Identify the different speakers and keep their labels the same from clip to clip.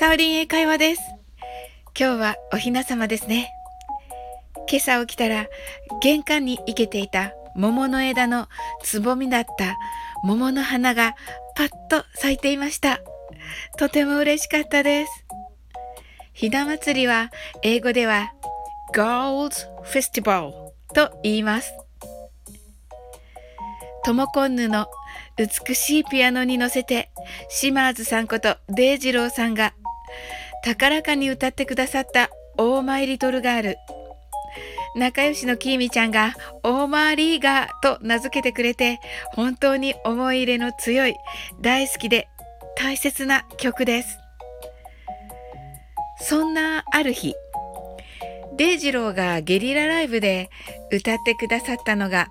Speaker 1: サオリン英会話です。今日はおひな様ですね。今朝起きたら玄関に生けていた桃の枝のつぼみだった桃の花がパッと咲いていました。とても嬉しかったです。ひな祭りは英語では Girls Festival と言います。トモコンヌの美しいピアノに乗せて、島津さんことデイジローさんが、高らかに歌ってくださったオーマイリトルガール。仲良しのキーミちゃんがオーマーリーガーと名付けてくれて、本当に思い入れの強い、大好きで大切な曲です。そんなある日、デイジローがゲリラライブで歌ってくださったのが、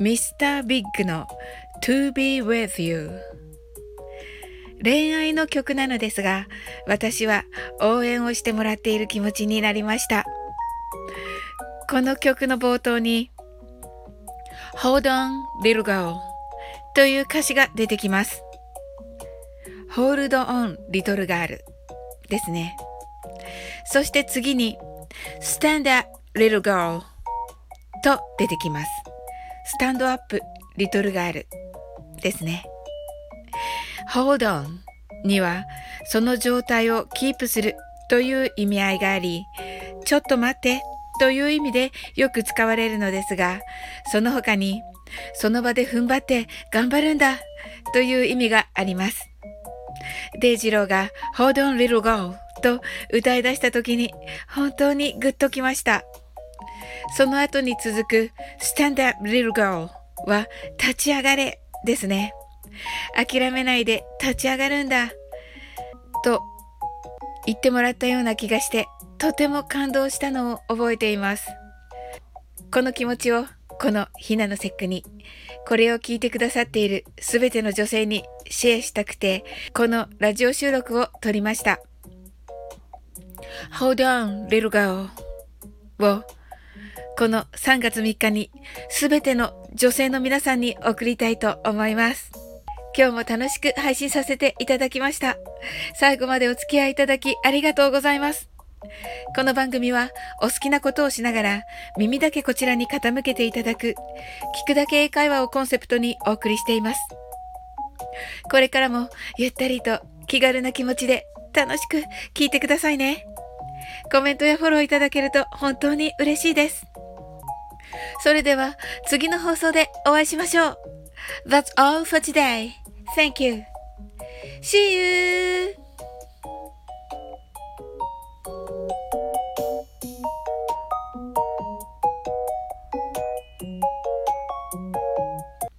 Speaker 1: ミスタービッグの To Be With You 恋愛の曲なのですが私は応援をしてもらっている気持ちになりました。この曲の冒頭に Hold on little girl という歌詞が出てきます。Hold on little girl ですね。そして次に Stand up little girl と出てきます。スタンドアップリトルガールですね。Hold on にはその状態をキープするという意味合いがあり、ちょっと待ってという意味でよく使われるのですが、その他にその場で踏ん張って頑張るんだという意味があります。デイジローが Hold on little girl と歌い出した時に本当にグッときました。その後に続く Stand up little girl は立ち上がれですね。諦めないで立ち上がるんだ。と言ってもらったような気がして、とても感動したのを覚えています。この気持ちをこのひなの節句に、これを聞いてくださっているすべての女性にシェアしたくて、このラジオ収録を撮りました。Hold on, little girl をこの3月3日にすべての女性の皆さんに送りたいと思います。今日も楽しく配信させていただきました。最後までお付き合いいただきありがとうございます。この番組はお好きなことをしながら耳だけこちらに傾けていただく聞くだけ英会話をコンセプトにお送りしています。これからもゆったりと気軽な気持ちで楽しく聞いてくださいね。コメントやフォローいただけると本当に嬉しいです。それでは次の放送でお会いしましょう。That's all for today. Thank you. See you!